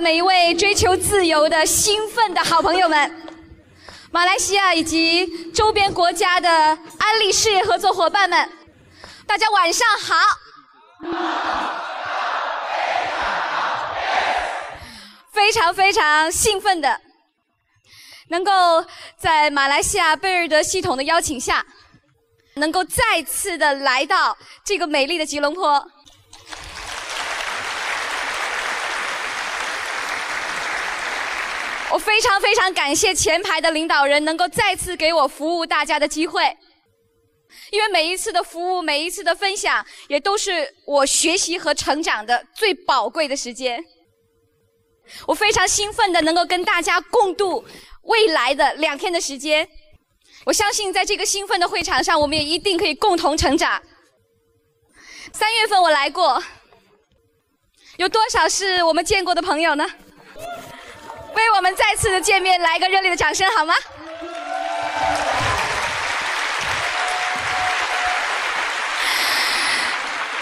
每一位追求自由的兴奋的好朋友们，马来西亚以及周边国家的安利事业合作伙伴们，大家晚上好。非常非常兴奋的，能够在马来西亚贝尔德系统的邀请下，能够再次的来到这个美丽的吉隆坡。我非常非常感谢前排的领导人能够再次给我服务大家的机会，因为每一次的服务，每一次的分享，也都是我学习和成长的最宝贵的时间。我非常兴奋的能够跟大家共度未来的两天的时间。我相信在这个兴奋的会场上，我们也一定可以共同成长。三月份我来过，有多少是我们见过的朋友呢？为我们再次的见面来一个热烈的掌声好吗？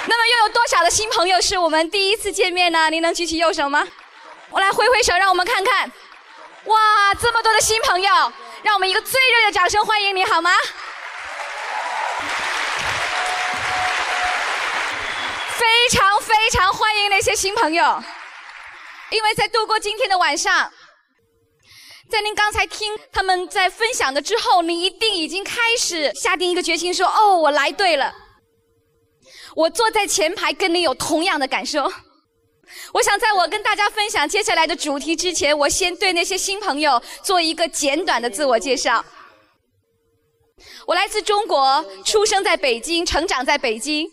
那么又有多少的新朋友是我们第一次见面呢？您能举起右手吗？我来挥挥手，让我们看看。哇，这么多的新朋友，让我们一个最热烈的掌声欢迎你好吗？非常非常欢迎那些新朋友，因为在度过今天的晚上，在您刚才听他们在分享的之后，你一定已经开始下定一个决心，说：“哦，我来对了。”我坐在前排，跟你有同样的感受。我想在我跟大家分享接下来的主题之前，我先对那些新朋友做一个简短的自我介绍。我来自中国，出生在北京，成长在北京。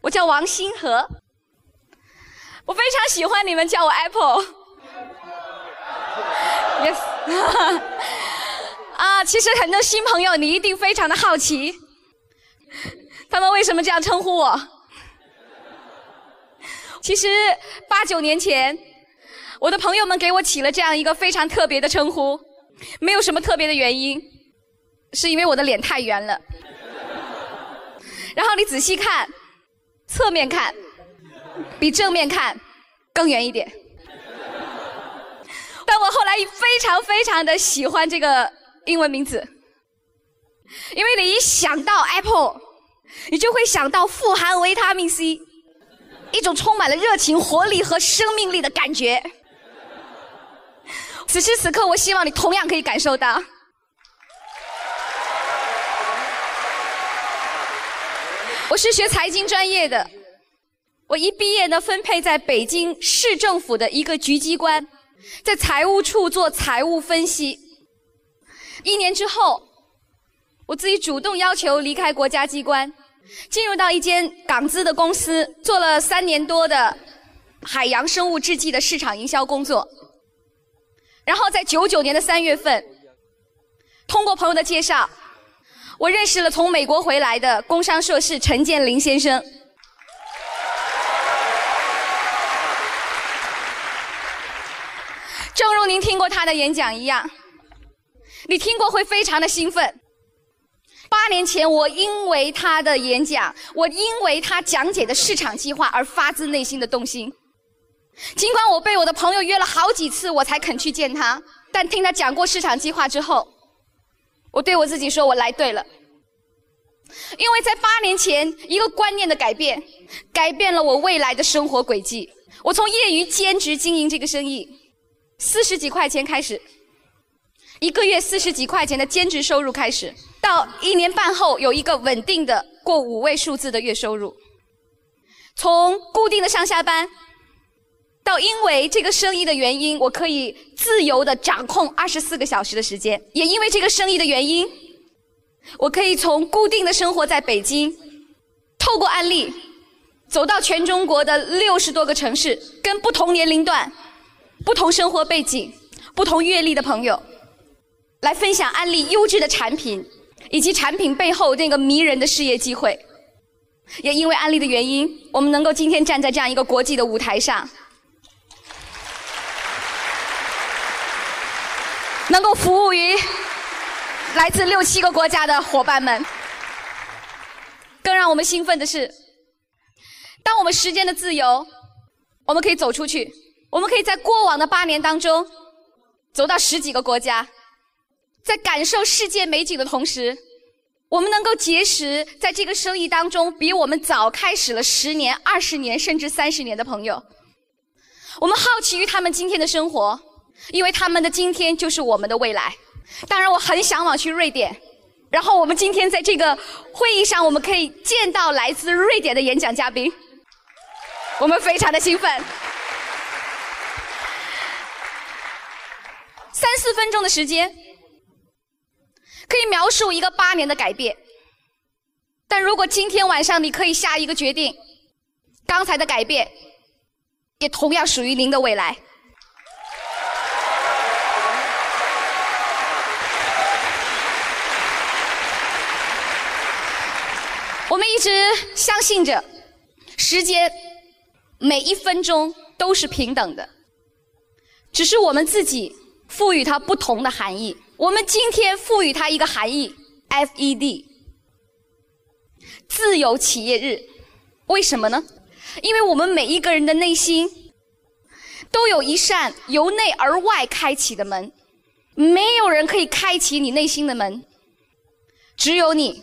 我叫王星河，我非常喜欢你们叫我 Apple。Yes，啊，其实很多新朋友你一定非常的好奇，他们为什么这样称呼我？其实八九年前，我的朋友们给我起了这样一个非常特别的称呼，没有什么特别的原因，是因为我的脸太圆了。然后你仔细看，侧面看，比正面看更圆一点。我后来非常非常的喜欢这个英文名字，因为你一想到 Apple，你就会想到富含维他命 C。一种充满了热情、活力和生命力的感觉。此时此刻，我希望你同样可以感受到。我是学财经专业的，我一毕业呢，分配在北京市政府的一个局机关，在财务处做财务分析。一年之后，我自己主动要求离开国家机关。进入到一间港资的公司，做了三年多的海洋生物制剂的市场营销工作。然后在九九年的三月份，通过朋友的介绍，我认识了从美国回来的工商硕士陈建林先生。正如您听过他的演讲一样，你听过会非常的兴奋。八年前，我因为他的演讲，我因为他讲解的市场计划而发自内心的动心。尽管我被我的朋友约了好几次，我才肯去见他，但听他讲过市场计划之后，我对我自己说：“我来对了。”因为在八年前，一个观念的改变，改变了我未来的生活轨迹。我从业余兼职经营这个生意，四十几块钱开始，一个月四十几块钱的兼职收入开始。到一年半后，有一个稳定的过五位数字的月收入。从固定的上下班，到因为这个生意的原因，我可以自由的掌控二十四个小时的时间。也因为这个生意的原因，我可以从固定的生活在北京，透过案例，走到全中国的六十多个城市，跟不同年龄段、不同生活背景、不同阅历的朋友，来分享安利优质的产品。以及产品背后那个迷人的事业机会，也因为安利的原因，我们能够今天站在这样一个国际的舞台上，能够服务于来自六七个国家的伙伴们。更让我们兴奋的是，当我们时间的自由，我们可以走出去，我们可以在过往的八年当中，走到十几个国家，在感受世界美景的同时，我们能够结识在这个生意当中比我们早开始了十年、二十年甚至三十年的朋友。我们好奇于他们今天的生活，因为他们的今天就是我们的未来。当然，我很向往去瑞典。然后我们今天在这个会议上，我们可以见到来自瑞典的演讲嘉宾，我们非常的兴奋。三四分钟的时间，可以描述一个八年的改变。但如果今天晚上你可以下一个决定，刚才的改变，也同样属于您的未来。我们一直相信着，时间每一分钟都是平等的，只是我们自己赋予它不同的含义。我们今天赋予它一个含义：FED，自由企业日。为什么呢？因为我们每一个人的内心都有一扇由内而外开启的门，没有人可以开启你内心的门，只有你。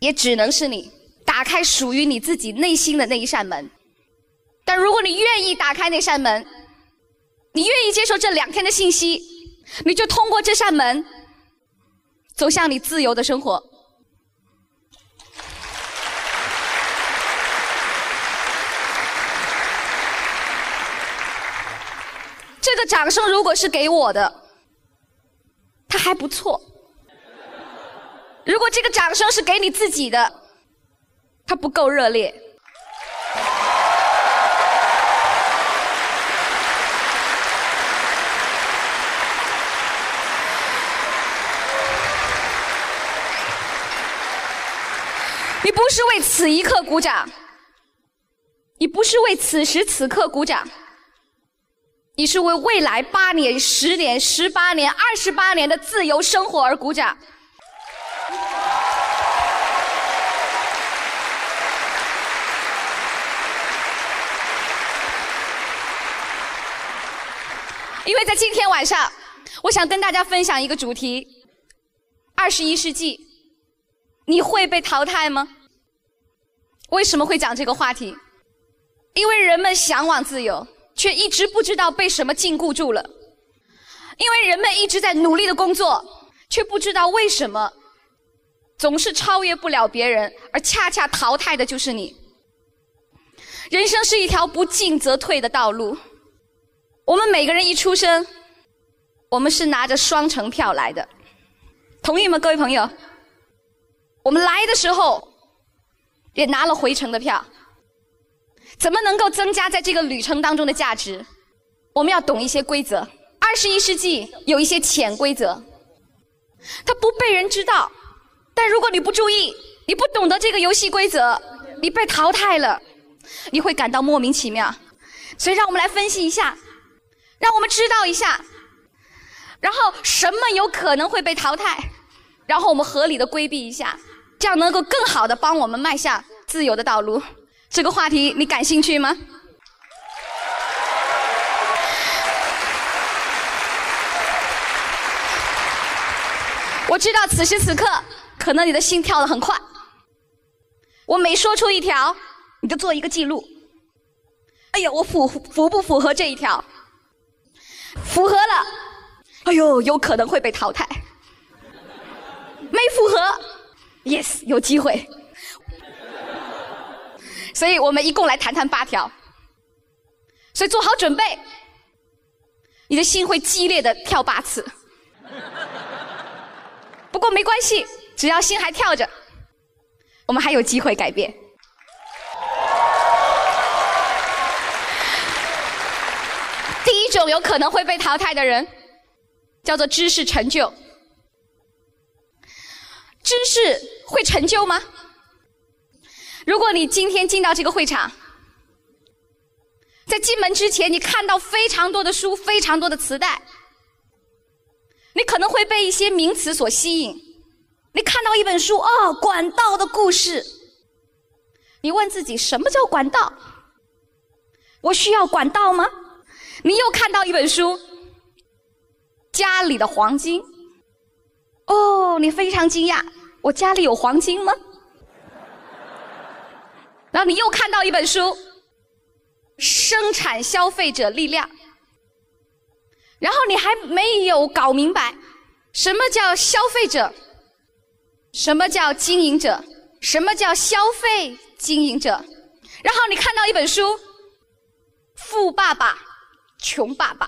也只能是你打开属于你自己内心的那一扇门，但如果你愿意打开那扇门，你愿意接受这两天的信息，你就通过这扇门走向你自由的生活。这个掌声如果是给我的，他还不错。如果这个掌声是给你自己的，他不够热烈。不是为此一刻鼓掌，你不是为此时此刻鼓掌，你是为未来八年、十年、十八年、二十八年的自由生活而鼓掌。因为在今天晚上，我想跟大家分享一个主题：二十一世纪，你会被淘汰吗？为什么会讲这个话题？因为人们向往自由，却一直不知道被什么禁锢住了；因为人们一直在努力的工作，却不知道为什么总是超越不了别人，而恰恰淘汰的就是你。人生是一条不进则退的道路。我们每个人一出生，我们是拿着双程票来的，同意吗，各位朋友？我们来的时候也拿了回程的票，怎么能够增加在这个旅程当中的价值？我们要懂一些规则。二十一世纪有一些潜规则，它不被人知道，但如果你不注意，你不懂得这个游戏规则，你被淘汰了，你会感到莫名其妙。所以，让我们来分析一下。让我们知道一下，然后什么有可能会被淘汰，然后我们合理的规避一下，这样能够更好的帮我们迈向自由的道路。这个话题你感兴趣吗？我知道此时此刻可能你的心跳的很快，我每说出一条，你就做一个记录。哎呀，我符符不符合这一条？符合了，哎呦，有可能会被淘汰。没符合，yes，有机会。所以我们一共来谈谈八条。所以做好准备，你的心会激烈的跳八次。不过没关系，只要心还跳着，我们还有机会改变。第一种有可能会被淘汰的人，叫做知识成就。知识会成就吗？如果你今天进到这个会场，在进门之前，你看到非常多的书，非常多的磁带，你可能会被一些名词所吸引。你看到一本书，哦，管道的故事，你问自己，什么叫管道？我需要管道吗？你又看到一本书，家里的黄金。哦，你非常惊讶，我家里有黄金吗？然后你又看到一本书，生产消费者力量。然后你还没有搞明白，什么叫消费者，什么叫经营者，什么叫消费经营者。然后你看到一本书，《富爸爸穷爸爸》，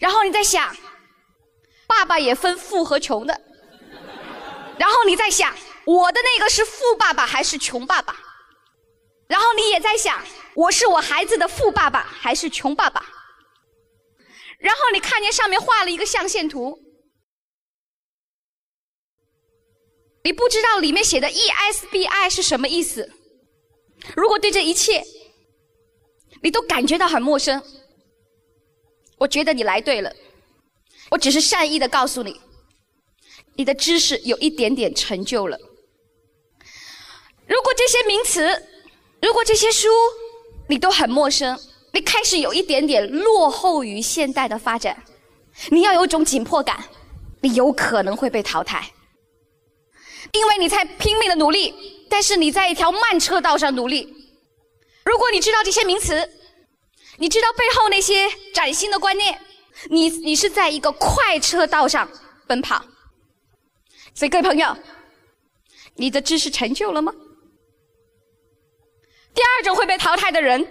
然后你在想，爸爸也分富和穷的。然后你在想，我的那个是富爸爸还是穷爸爸？然后你也在想，我是我孩子的富爸爸还是穷爸爸？然后你看见上面画了一个象限图，你不知道里面写的 ESBI 是什么意思。如果对这一切你都感觉到很陌生，我觉得你来对了。我只是善意的告诉你，你的知识有一点点成就了。如果这些名词，如果这些书你都很陌生。你开始有一点点落后于现代的发展，你要有种紧迫感，你有可能会被淘汰，因为你在拼命的努力，但是你在一条慢车道上努力。如果你知道这些名词，你知道背后那些崭新的观念，你你是在一个快车道上奔跑。所以各位朋友，你的知识成就了吗？第二种会被淘汰的人。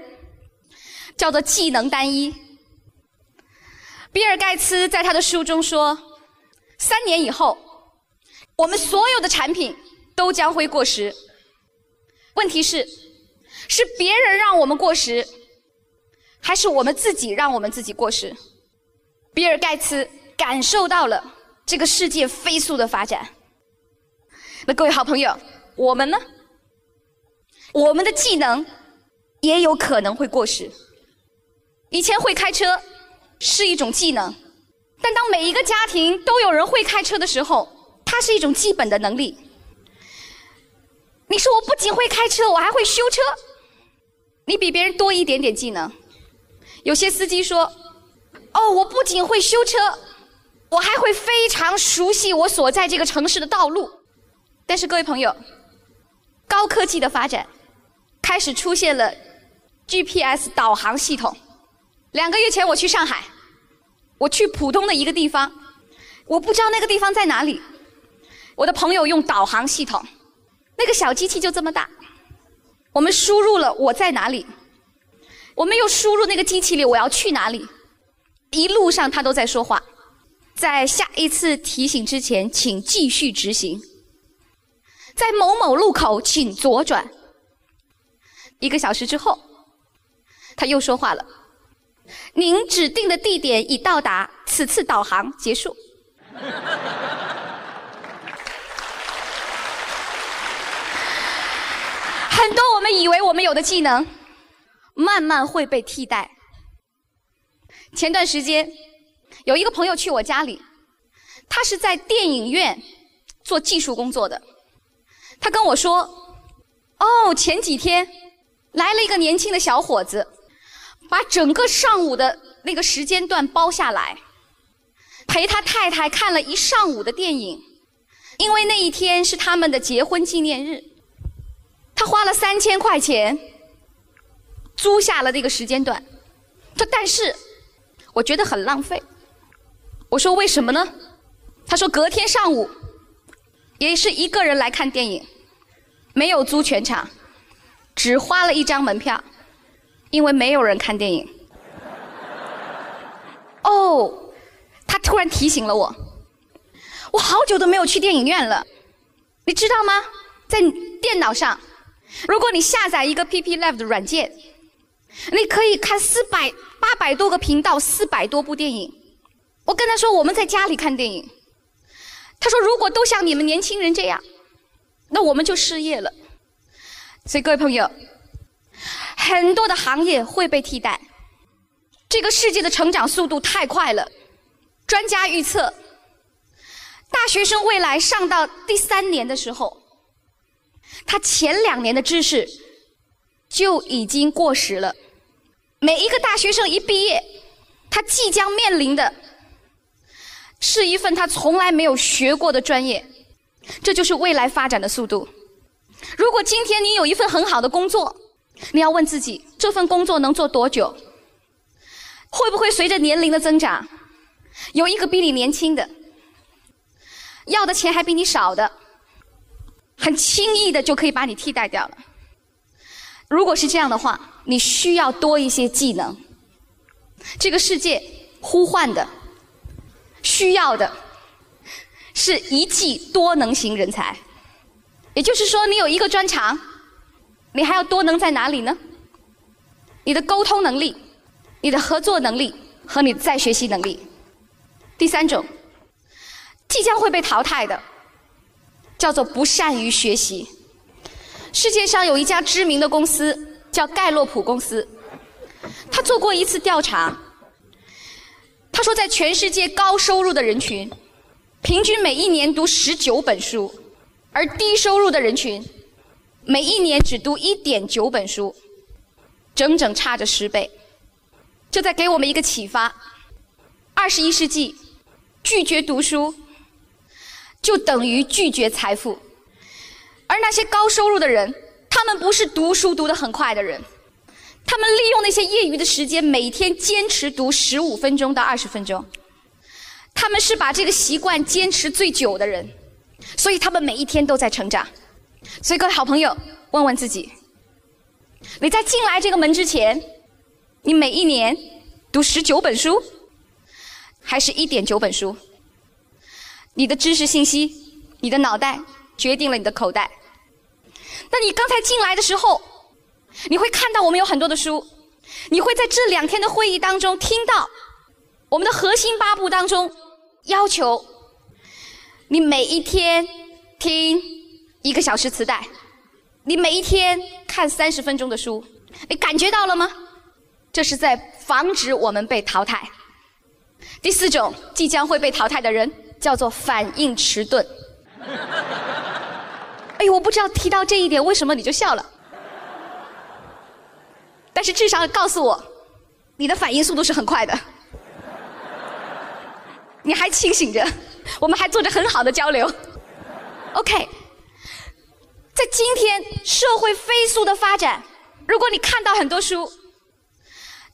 叫做技能单一。比尔盖茨在他的书中说，三年以后，我们所有的产品都将会过时。问题是，是别人让我们过时，还是我们自己让我们自己过时？比尔盖茨感受到了这个世界飞速的发展。那各位好朋友，我们呢？我们的技能也有可能会过时。以前会开车是一种技能，但当每一个家庭都有人会开车的时候，它是一种基本的能力。你说我不仅会开车，我还会修车，你比别人多一点点技能。有些司机说：“哦，我不仅会修车，我还会非常熟悉我所在这个城市的道路。”但是各位朋友，高科技的发展开始出现了 GPS 导航系统。两个月前我去上海，我去浦东的一个地方，我不知道那个地方在哪里。我的朋友用导航系统，那个小机器就这么大，我们输入了我在哪里，我们又输入那个机器里我要去哪里，一路上他都在说话，在下一次提醒之前，请继续执行，在某某路口请左转。一个小时之后，他又说话了。您指定的地点已到达，此次导航结束。很多我们以为我们有的技能，慢慢会被替代。前段时间，有一个朋友去我家里，他是在电影院做技术工作的。他跟我说：“哦，前几天来了一个年轻的小伙子。”把整个上午的那个时间段包下来，陪他太太看了一上午的电影，因为那一天是他们的结婚纪念日。他花了三千块钱租下了那个时间段，他但是我觉得很浪费。我说为什么呢？他说隔天上午也是一个人来看电影，没有租全场，只花了一张门票。因为没有人看电影。哦，他突然提醒了我，我好久都没有去电影院了。你知道吗？在电脑上，如果你下载一个 PP Live 的软件，你可以看四百八百多个频道，四百多部电影。我跟他说我们在家里看电影，他说如果都像你们年轻人这样，那我们就失业了。所以各位朋友。很多的行业会被替代，这个世界的成长速度太快了。专家预测，大学生未来上到第三年的时候，他前两年的知识就已经过时了。每一个大学生一毕业，他即将面临的是一份他从来没有学过的专业，这就是未来发展的速度。如果今天你有一份很好的工作，你要问自己，这份工作能做多久？会不会随着年龄的增长，有一个比你年轻的，要的钱还比你少的，很轻易的就可以把你替代掉了？如果是这样的话，你需要多一些技能。这个世界呼唤的、需要的，是一技多能型人才。也就是说，你有一个专长，你还要多能在哪里呢？你的沟通能力、你的合作能力和你的再学习能力。第三种，即将会被淘汰的，叫做不善于学习。世界上有一家知名的公司叫盖洛普公司，他做过一次调查，他说在全世界高收入的人群，平均每一年读十九本书，而低收入的人群，每一年只读一点九本书，整整差着十倍。这在给我们一个启发：二十一世纪，拒绝读书，就等于拒绝财富。而那些高收入的人，他们不是读书读得很快的人，他们利用那些业余的时间，每天坚持读十五分钟到二十分钟。他们是把这个习惯坚持最久的人，所以他们每一天都在成长。所以各位好朋友，问问自己：你在进来这个门之前，你每一年读十九本书，还是一点九本书？你的知识信息，你的脑袋决定了你的口袋。那你刚才进来的时候，你会看到我们有很多的书，你会在这两天的会议当中听到我们的核心八步当中要求你每一天听一个小时磁带，你每一天看三十分钟的书，你感觉到了吗？这是在防止我们被淘汰。第四种即将会被淘汰的人叫做反应迟钝。哎，我不知道提到这一点，为什么你就笑了？但是至少告诉我，你的反应速度是很快的，你还清醒着，我们还做着很好的交流。OK，在今天社会飞速的发展，如果你看到很多书，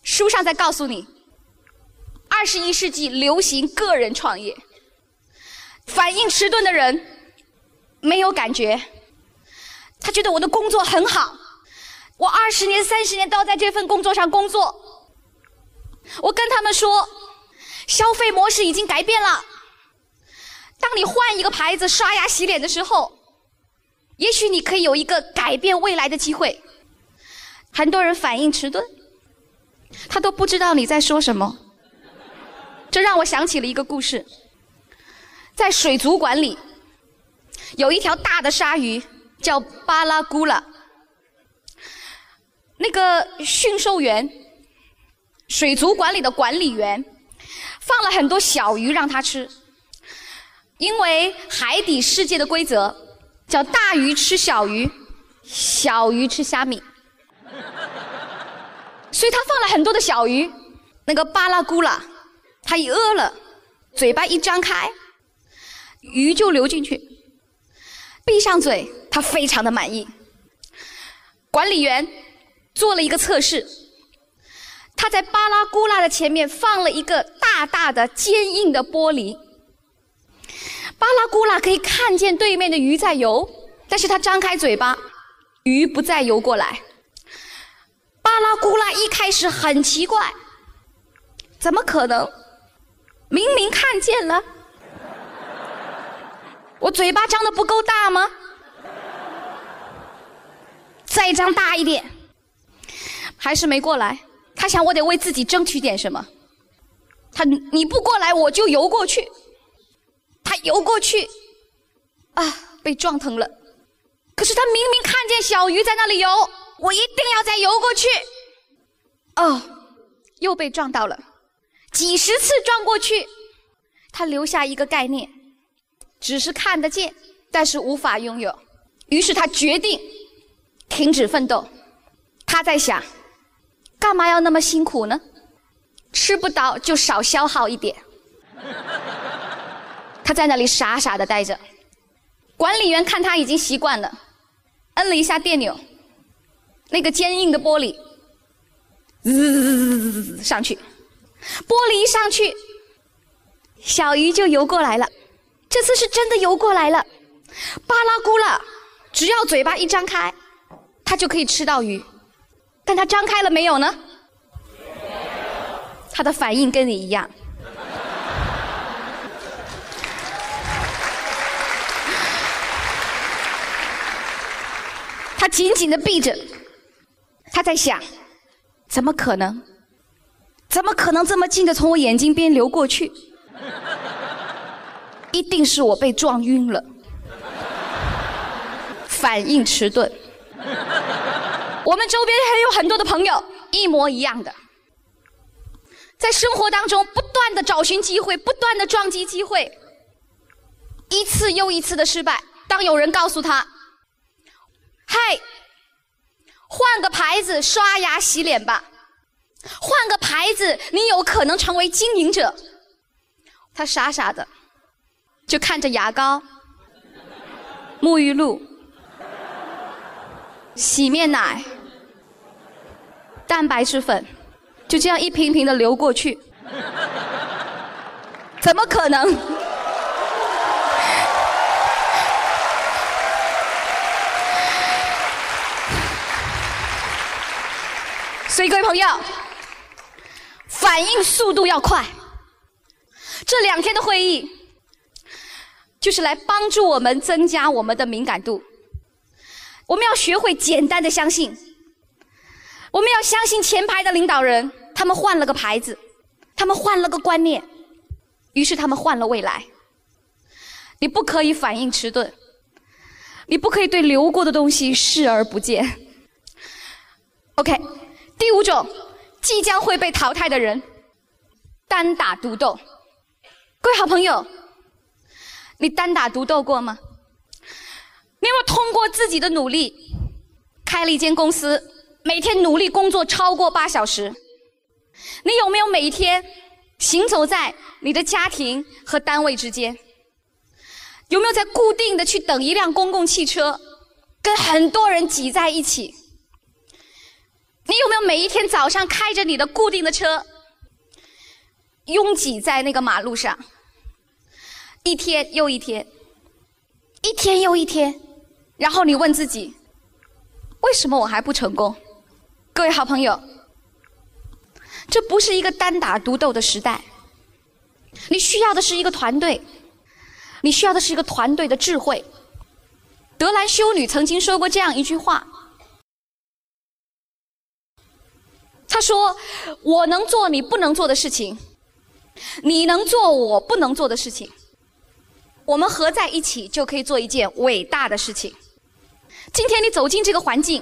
书上在告诉你，二十一世纪流行个人创业，反应迟钝的人没有感觉。他觉得我的工作很好，我二十年、三十年都在这份工作上工作。我跟他们说，消费模式已经改变了。当你换一个牌子刷牙洗脸的时候，也许你可以有一个改变未来的机会。很多人反应迟钝，他都不知道你在说什么。这让我想起了一个故事，在水族馆里，有一条大的鲨鱼。叫巴拉古拉，那个驯兽员、水族馆里的管理员放了很多小鱼让它吃，因为海底世界的规则叫大鱼吃小鱼，小鱼吃虾米，所以他放了很多的小鱼。那个巴拉古拉，他一饿了，嘴巴一张开，鱼就流进去，闭上嘴。他非常的满意。管理员做了一个测试，他在巴拉古拉的前面放了一个大大的坚硬的玻璃，巴拉古拉可以看见对面的鱼在游，但是他张开嘴巴，鱼不再游过来。巴拉古拉一开始很奇怪，怎么可能？明明看见了，我嘴巴张的不够大吗？再张大一点，还是没过来。他想，我得为自己争取点什么。他你不过来，我就游过去。他游过去，啊，被撞疼了。可是他明明看见小鱼在那里游，我一定要再游过去。哦，又被撞到了。几十次撞过去，他留下一个概念，只是看得见，但是无法拥有。于是他决定停止奋斗。他在想，干嘛要那么辛苦呢？吃不到就少消耗一点。他在那里傻傻的待着。管理员看他已经习惯了，摁了一下电钮，那个坚硬的玻璃，滋上去，玻璃一上去，小鱼就游过来了。这次是真的游过来了，巴拉咕了，只要嘴巴一张开，它就可以吃到鱼。但它张开了没有呢？它的反应跟你一样。他紧紧的闭着，他在想：怎么可能？怎么可能这么近的从我眼睛边流过去？一定是我被撞晕了，反应迟钝。我们周边还有很多的朋友一模一样的，在生活当中不断的找寻机会，不断的撞击机会，一次又一次的失败。当有人告诉他，嗨，换个牌子刷牙洗脸吧，换个牌子，你有可能成为经营者。他傻傻的，就看着牙膏、沐浴露、洗面奶、蛋白质粉，就这样一瓶瓶的流过去，怎么可能？所以，各位朋友，反应速度要快。这两天的会议，就是来帮助我们增加我们的敏感度。我们要学会简单的相信，我们要相信前排的领导人，他们换了个牌子，他们换了个观念，于是他们换了未来。你不可以反应迟钝，你不可以对流过的东西视而不见。OK。第五种，即将会被淘汰的人，单打独斗。各位好朋友，你单打独斗过吗？你有没有通过自己的努力，开了一间公司，每天努力工作超过八小时？你有没有每一天行走在你的家庭和单位之间？有没有在固定的去等一辆公共汽车，跟很多人挤在一起？你有没有每一天早上开着你的固定的车，拥挤在那个马路上，一天又一天，一天又一天，然后你问自己，为什么我还不成功？各位好朋友，这不是一个单打独斗的时代，你需要的是一个团队，你需要的是一个团队的智慧。德兰修女曾经说过这样一句话。她说：“我能做你不能做的事情，你能做我不能做的事情，我们合在一起就可以做一件伟大的事情。今天你走进这个环境，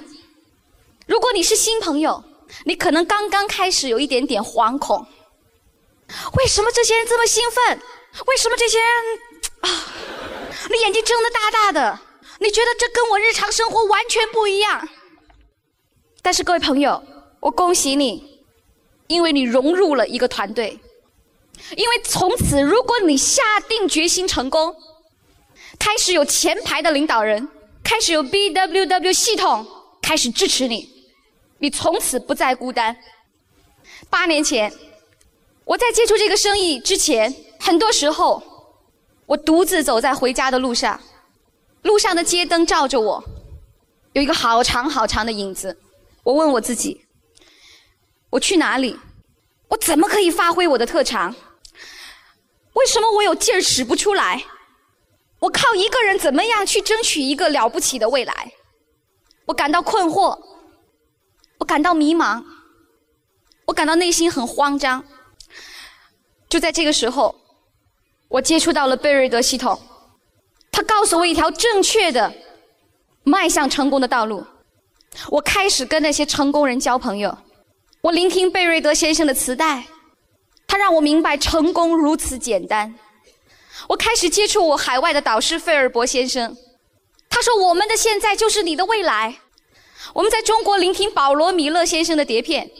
如果你是新朋友，你可能刚刚开始有一点点惶恐。为什么这些人这么兴奋？为什么这些人啊？你眼睛睁得大大的，你觉得这跟我日常生活完全不一样。但是各位朋友。”我恭喜你，因为你融入了一个团队。因为从此，如果你下定决心成功，开始有前排的领导人，开始有 BWW 系统开始支持你，你从此不再孤单。八年前，我在接触这个生意之前，很多时候我独自走在回家的路上，路上的街灯照着我，有一个好长好长的影子。我问我自己。我去哪里？我怎么可以发挥我的特长？为什么我有劲使不出来？我靠一个人怎么样去争取一个了不起的未来？我感到困惑，我感到迷茫，我感到内心很慌张。就在这个时候，我接触到了贝瑞德系统，他告诉我一条正确的迈向成功的道路。我开始跟那些成功人交朋友。我聆听贝瑞德先生的磁带，他让我明白成功如此简单。我开始接触我海外的导师费尔伯先生，他说：“我们的现在就是你的未来。”我们在中国聆听保罗·米勒先生的碟片，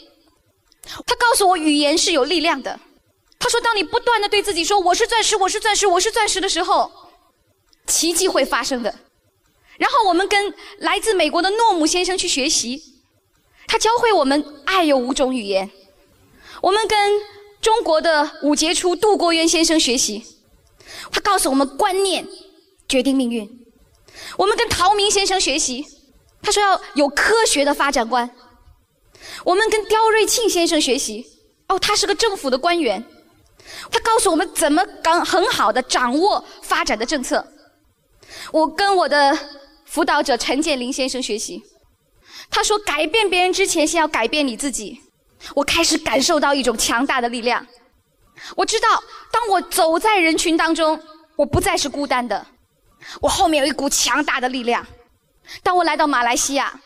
他告诉我语言是有力量的。他说：“当你不断的对自己说‘我是钻石，我是钻石，我是钻石’的时候，奇迹会发生的。”然后我们跟来自美国的诺姆先生去学习，他教会我们爱有五种语言。我们跟中国的五杰出杜国渊先生学习，他告诉我们观念决定命运。我们跟陶明先生学习，他说要有科学的发展观。我们跟刁瑞庆先生学习，哦，他是个政府的官员，他告诉我们怎么刚很好的掌握发展的政策。我跟我的辅导者陈建林先生学习，他说改变别人之前，先要改变你自己。我开始感受到一种强大的力量，我知道，当我走在人群当中，我不再是孤单的。我后面有一股强大的力量。当我来到马来西亚，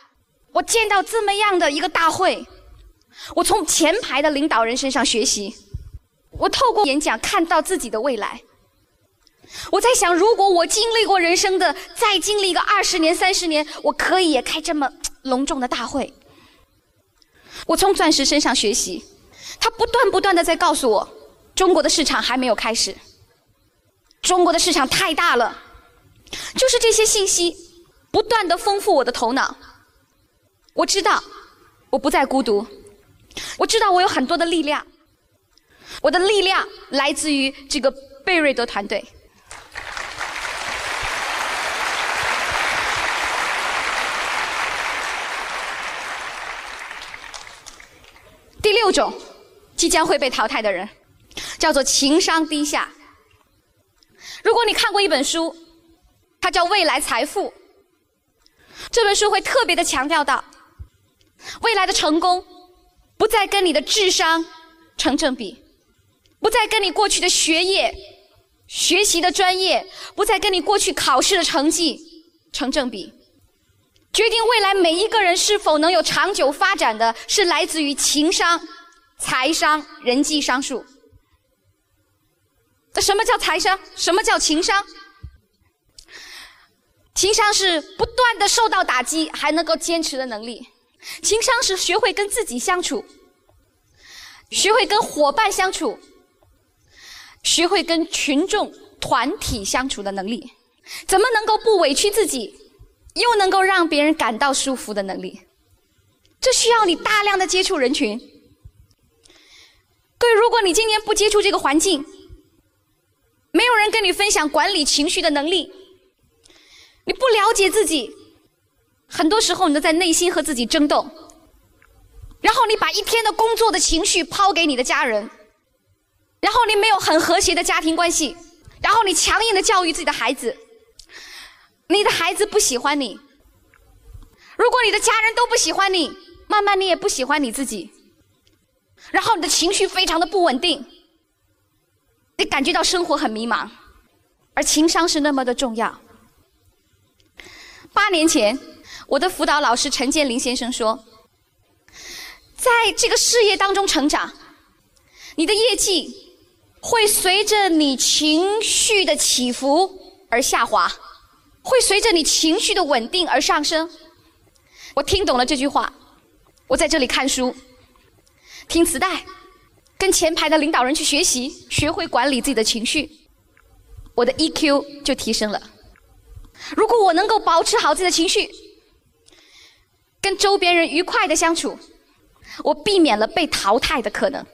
我见到这么样的一个大会，我从前排的领导人身上学习，我透过演讲看到自己的未来。我在想，如果我经历过人生的，再经历一个二十年、三十年，我可以也开这么隆重的大会。我从钻石身上学习，他不断不断的在告诉我，中国的市场还没有开始，中国的市场太大了。就是这些信息，不断的丰富我的头脑。我知道，我不再孤独。我知道我有很多的力量。我的力量来自于这个贝瑞德团队。第种，即将会被淘汰的人，叫做情商低下。如果你看过一本书。它叫未来财富。这本书会特别的强调到，未来的成功不再跟你的智商成正比，不再跟你过去的学业、学习的专业，不再跟你过去考试的成绩成正比。决定未来每一个人是否能有长久发展的是来自于情商、财商、人际商数。那什么叫财商？什么叫情商？情商是不断的受到打击还能够坚持的能力，情商是学会跟自己相处，学会跟伙伴相处，学会跟群众团体相处的能力，怎么能够不委屈自己，又能够让别人感到舒服的能力，这需要你大量的接触人群。各位，如果你今年不接触这个环境，没有人跟你分享管理情绪的能力。你不了解自己，很多时候你都在内心和自己争斗，然后你把一天的工作的情绪抛给你的家人，然后你没有很和谐的家庭关系，然后你强硬的教育自己的孩子，你的孩子不喜欢你，如果你的家人都不喜欢你，慢慢你也不喜欢你自己，然后你的情绪非常的不稳定，你感觉到生活很迷茫，而情商是那么的重要。八年前，我的辅导老师陈建林先生说：“在这个事业当中成长，你的业绩会随着你情绪的起伏而下滑，会随着你情绪的稳定而上升。”我听懂了这句话，我在这里看书、听磁带，跟前排的领导人去学习，学会管理自己的情绪，我的 EQ 就提升了。如果我能够保持好自己的情绪，跟周边人愉快的相处，我避免了被淘汰的可能。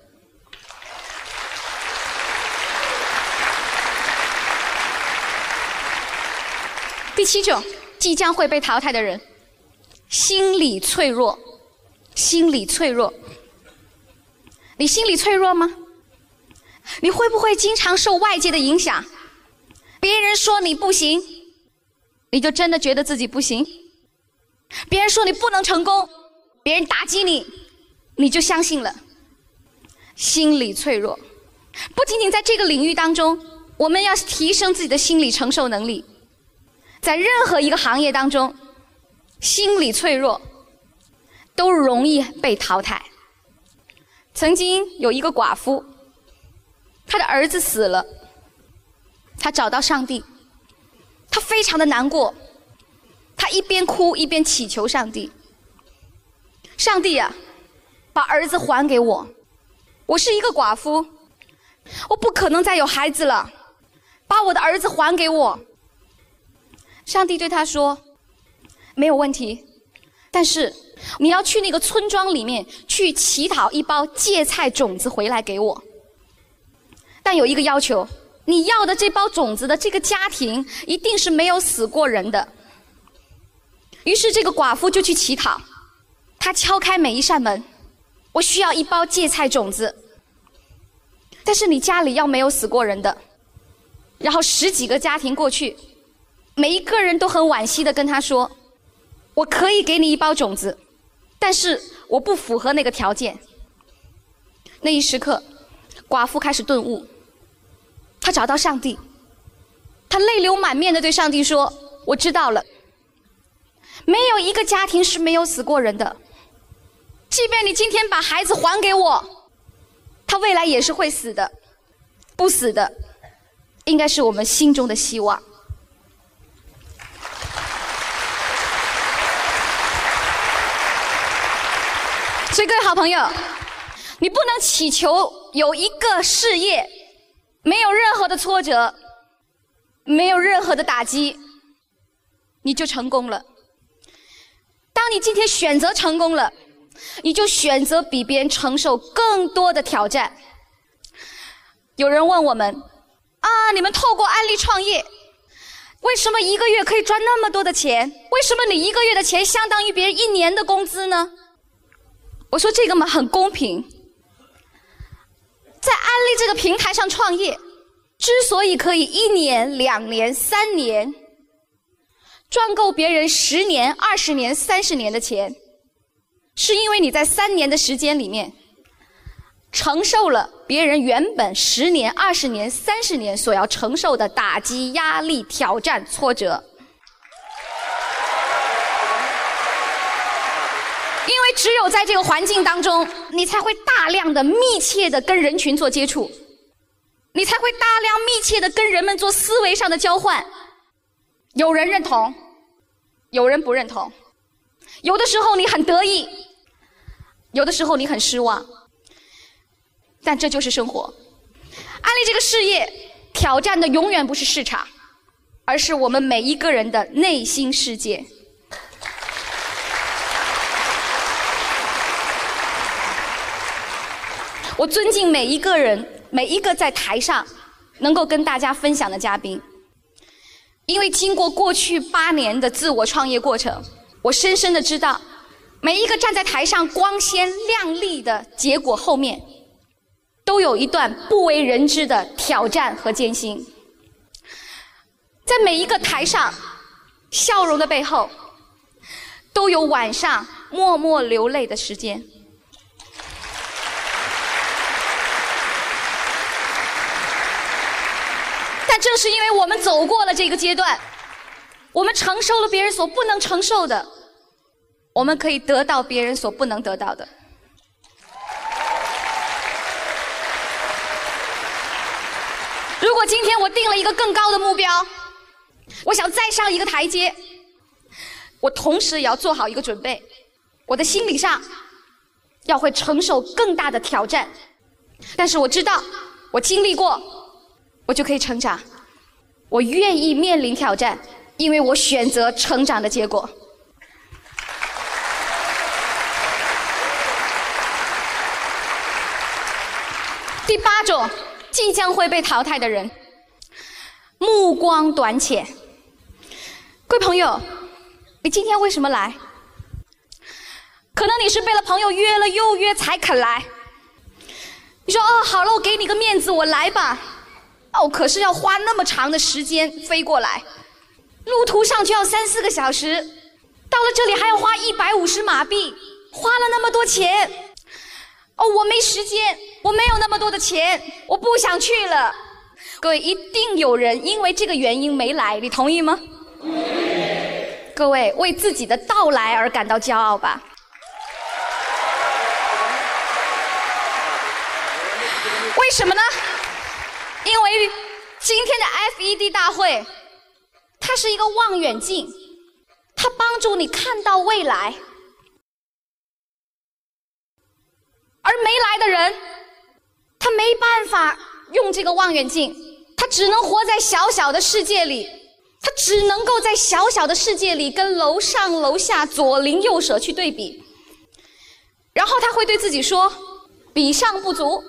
第七种，即将会被淘汰的人，心理脆弱，心理脆弱。你心理脆弱吗？你会不会经常受外界的影响？别人说你不行。你就真的觉得自己不行？别人说你不能成功，别人打击你，你就相信了。心理脆弱，不仅仅在这个领域当中，我们要提升自己的心理承受能力。在任何一个行业当中，心理脆弱都容易被淘汰。曾经有一个寡妇，她的儿子死了，她找到上帝。她非常的难过，她一边哭一边祈求上帝：“上帝啊，把儿子还给我！我是一个寡妇，我不可能再有孩子了，把我的儿子还给我！”上帝对他说：“没有问题，但是你要去那个村庄里面去乞讨一包芥菜种子回来给我。但有一个要求。”你要的这包种子的这个家庭一定是没有死过人的。于是这个寡妇就去乞讨，她敲开每一扇门，我需要一包芥菜种子，但是你家里要没有死过人的。然后十几个家庭过去，每一个人都很惋惜的跟他说：“我可以给你一包种子，但是我不符合那个条件。”那一时刻，寡妇开始顿悟。她找到上帝，她泪流满面的对上帝说：“我知道了，没有一个家庭是没有死过人的。即便你今天把孩子还给我，他未来也是会死的。不死的，应该是我们心中的希望。”所以，各位好朋友，你不能祈求有一个事业。没有任何的挫折，没有任何的打击，你就成功了。当你今天选择成功了，你就选择比别人承受更多的挑战。有人问我们：啊，你们透过安利创业，为什么一个月可以赚那么多的钱？为什么你一个月的钱相当于别人一年的工资呢？我说这个嘛，很公平。在安利这个平台上创业，之所以可以一年、两年、三年赚够别人十年、二十年、三十年的钱，是因为你在三年的时间里面承受了别人原本十年、二十年、三十年所要承受的打击、压力、挑战、挫折。因为只有在这个环境当中，你才会大量的、密切的跟人群做接触，你才会大量密切的跟人们做思维上的交换。有人认同，有人不认同，有的时候你很得意，有的时候你很失望，但这就是生活。安利这个事业，挑战的永远不是市场，而是我们每一个人的内心世界。我尊敬每一个人，每一个在台上能够跟大家分享的嘉宾，因为经过过去八年的自我创业过程，我深深的知道，每一个站在台上光鲜亮丽的结果后面，都有一段不为人知的挑战和艰辛。在每一个台上笑容的背后，都有晚上默默流泪的时间。正是因为我们走过了这个阶段，我们承受了别人所不能承受的，我们可以得到别人所不能得到的。如果今天我定了一个更高的目标，我想再上一个台阶，我同时也要做好一个准备，我的心理上要会承受更大的挑战。但是我知道，我经历过，我就可以成长。我愿意面临挑战，因为我选择成长的结果。第八种即将会被淘汰的人，目光短浅。各位朋友，你今天为什么来？可能你是被了朋友约了又约才肯来。你说哦，好了，我给你个面子，我来吧。哦，可是要花那么长的时间飞过来，路途上就要三四个小时，到了这里还要花一百五十马币，花了那么多钱。哦，我没时间，我没有那么多的钱，我不想去了。各位，一定有人因为这个原因没来，你同意吗？各位，为自己的到来而感到骄傲吧。为什么呢？因为今天的 FED 大会，它是一个望远镜，它帮助你看到未来。而没来的人，他没办法用这个望远镜，他只能活在小小的世界里，他只能够在小小的世界里跟楼上楼下、左邻右舍去对比，然后他会对自己说：“比上不足，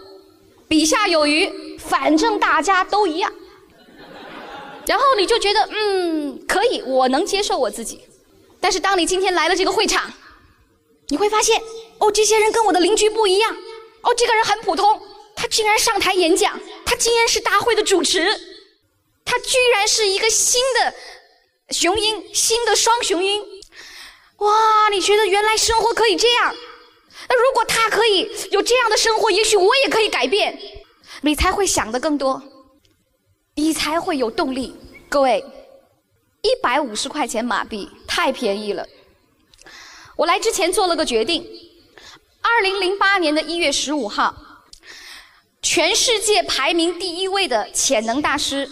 比下有余，反正大家都一样。”然后你就觉得，嗯，可以，我能接受我自己。但是当你今天来了这个会场，你会发现。哦，这些人跟我的邻居不一样。哦，这个人很普通，他竟然上台演讲，他竟然是大会的主持，他居然是一个新的雄鹰，新的双雄鹰。哇，你觉得原来生活可以这样？那如果他可以有这样的生活，也许我也可以改变。你才会想的更多，你才会有动力。各位，一百五十块钱马币太便宜了。我来之前做了个决定。二零零八年的一月十五号，全世界排名第一位的潜能大师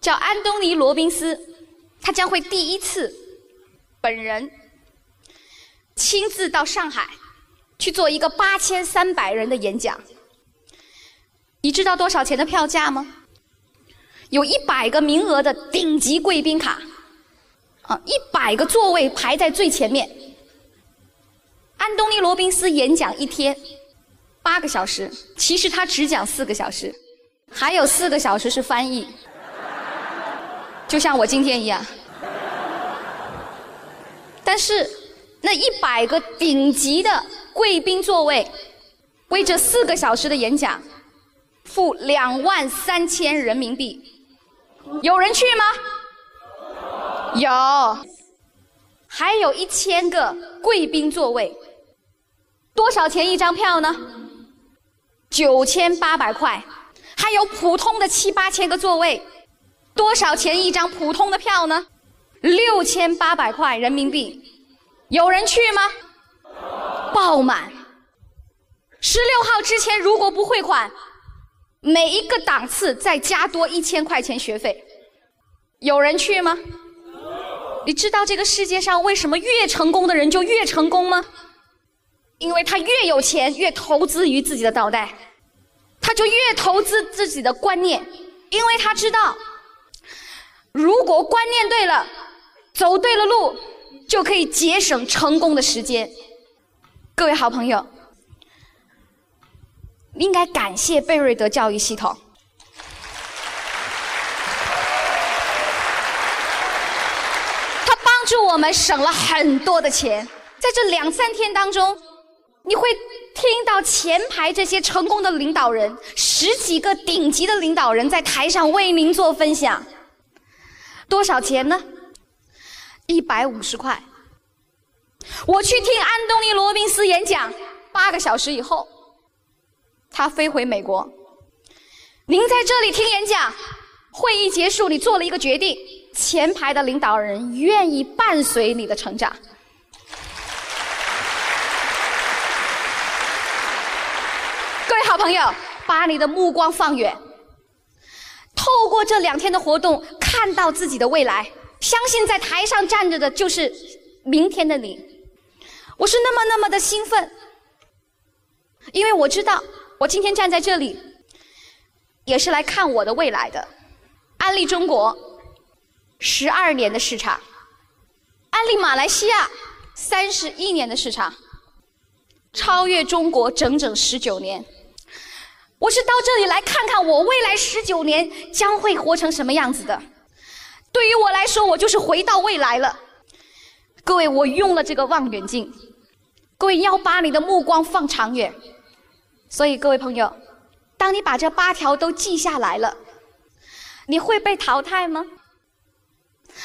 叫安东尼·罗宾斯，他将会第一次本人亲自到上海去做一个八千三百人的演讲。你知道多少钱的票价吗？有一百个名额的顶级贵宾卡，啊，一百个座位排在最前面。安东尼·罗宾斯演讲一天八个小时，其实他只讲四个小时，还有四个小时是翻译，就像我今天一样。但是那一百个顶级的贵宾座位，为这四个小时的演讲付两万三千人民币，有人去吗？有，还有一千个贵宾座位。多少钱一张票呢？九千八百块，还有普通的七八千个座位，多少钱一张普通的票呢？六千八百块人民币，有人去吗？爆满。十六号之前如果不汇款，每一个档次再加多一千块钱学费，有人去吗？你知道这个世界上为什么越成功的人就越成功吗？因为他越有钱，越投资于自己的脑袋，他就越投资自己的观念，因为他知道，如果观念对了，走对了路，就可以节省成功的时间。各位好朋友，应该感谢贝瑞德教育系统，他帮助我们省了很多的钱，在这两三天当中。你会听到前排这些成功的领导人，十几个顶级的领导人在台上为您做分享。多少钱呢？一百五十块。我去听安东尼·罗宾斯演讲，八个小时以后，他飞回美国。您在这里听演讲，会议结束，你做了一个决定，前排的领导人愿意伴随你的成长。各位好朋友，把你的目光放远，透过这两天的活动，看到自己的未来。相信在台上站着的就是明天的你。我是那么那么的兴奋，因为我知道我今天站在这里，也是来看我的未来的。安利中国十二年的市场，安利马来西亚三十一年的市场，超越中国整整十九年。我是到这里来看看我未来十九年将会活成什么样子的。对于我来说，我就是回到未来了。各位，我用了这个望远镜。各位要把你的目光放长远。所以，各位朋友，当你把这八条都记下来了，你会被淘汰吗？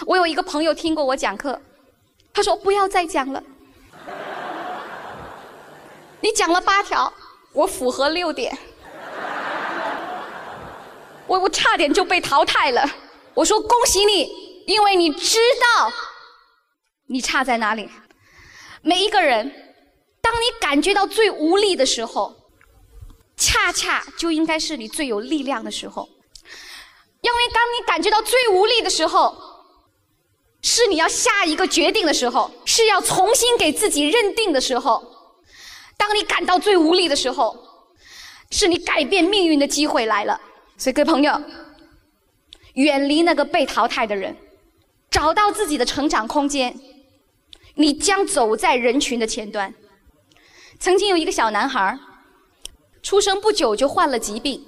我有一个朋友听过我讲课，他说不要再讲了。你讲了八条，我符合六点。我我差点就被淘汰了。我说恭喜你，因为你知道你差在哪里。每一个人，当你感觉到最无力的时候，恰恰就应该是你最有力量的时候。因为当你感觉到最无力的时候，是你要下一个决定的时候，是要重新给自己认定的时候。当你感到最无力的时候，是你改变命运的机会来了。所以，各位朋友，远离那个被淘汰的人，找到自己的成长空间，你将走在人群的前端。曾经有一个小男孩，出生不久就患了疾病，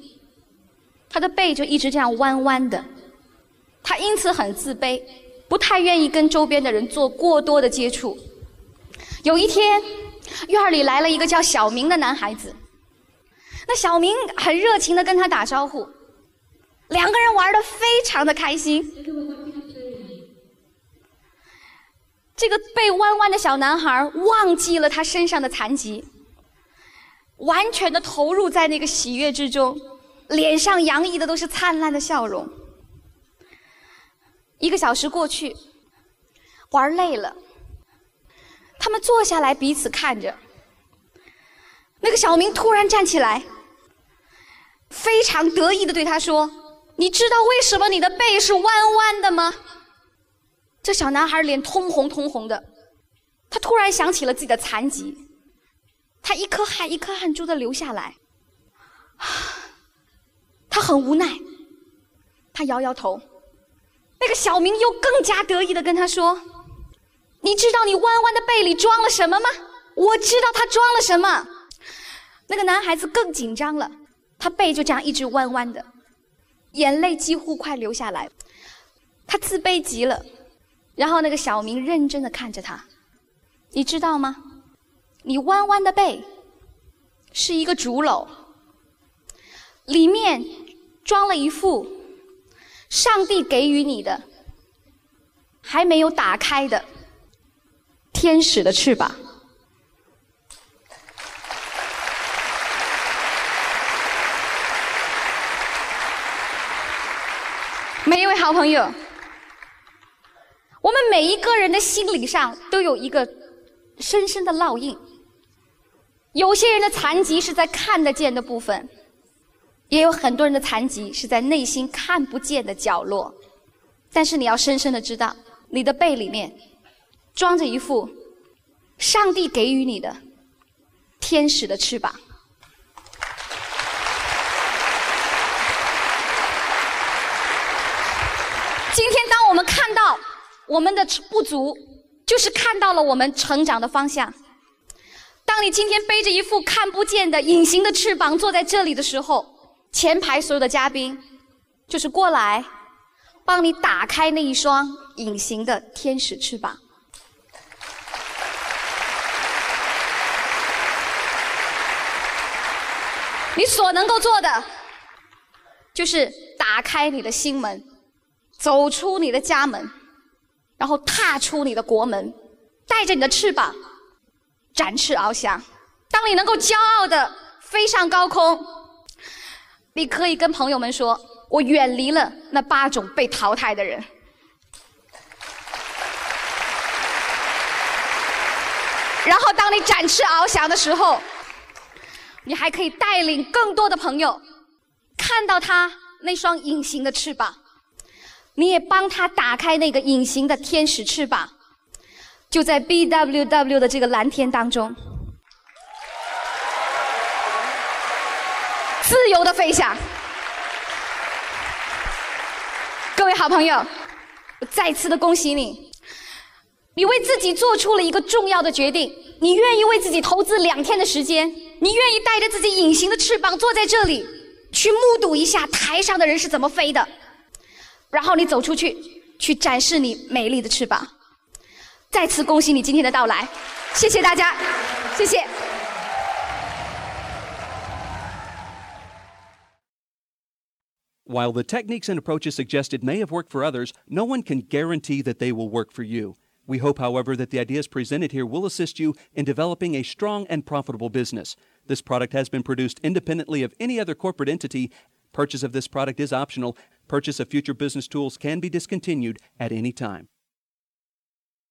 他的背就一直这样弯弯的，他因此很自卑，不太愿意跟周边的人做过多的接触。有一天，院里来了一个叫小明的男孩子，那小明很热情的跟他打招呼，两个人玩的非常的开心。这个背弯弯的小男孩忘记了他身上的残疾，完全的投入在那个喜悦之中，脸上洋溢的都是灿烂的笑容。一个小时过去，玩累了，他们坐下来彼此看着。那个小明突然站起来，非常得意的对他说：“你知道为什么你的背是弯弯的吗？”这小男孩脸通红通红的，他突然想起了自己的残疾，他一颗汗一颗汗珠的流下来，他很无奈，他摇摇头。那个小明又更加得意的跟他说：“你知道你弯弯的背里装了什么吗？我知道他装了什么。”那个男孩子更紧张了，他背就这样一直弯弯的，眼泪几乎快流下来，他自卑极了。然后那个小明认真的看着他，你知道吗？你弯弯的背是一个竹篓，里面装了一副上帝给予你的还没有打开的天使的翅膀。每一位好朋友。我们每一个人的心理上都有一个深深的烙印。有些人的残疾是在看得见的部分，也有很多人的残疾是在内心看不见的角落。但是你要深深的知道，你的背里面装着一副上帝给予你的天使的翅膀。今天，当我们看到。我们的不足，就是看到了我们成长的方向。当你今天背着一副看不见的隐形的翅膀坐在这里的时候，前排所有的嘉宾，就是过来帮你打开那一双隐形的天使翅膀。你所能够做的，就是打开你的心门，走出你的家门。然后踏出你的国门，带着你的翅膀，展翅翱翔。当你能够骄傲的飞上高空，你可以跟朋友们说：“我远离了那八种被淘汰的人。”然后，当你展翅翱翔的时候，你还可以带领更多的朋友看到他那双隐形的翅膀。你也帮他打开那个隐形的天使翅膀，就在 B W W 的这个蓝天当中，自由的飞翔。各位好朋友，我再次的恭喜你，你为自己做出了一个重要的决定，你愿意为自己投资两天的时间，你愿意带着自己隐形的翅膀坐在这里，去目睹一下台上的人是怎么飞的。然后你走出去，去展示你美丽的翅膀。再次恭喜你今天的到来，谢谢大家，谢谢。While the techniques and approaches suggested may have worked for others, no one can guarantee that they will work for you. We hope, however, that the ideas presented here will assist you in developing a strong and profitable business. This product has been produced independently of any other corporate entity. Purchase of this product is optional. Purchase of future business tools can be discontinued at any time.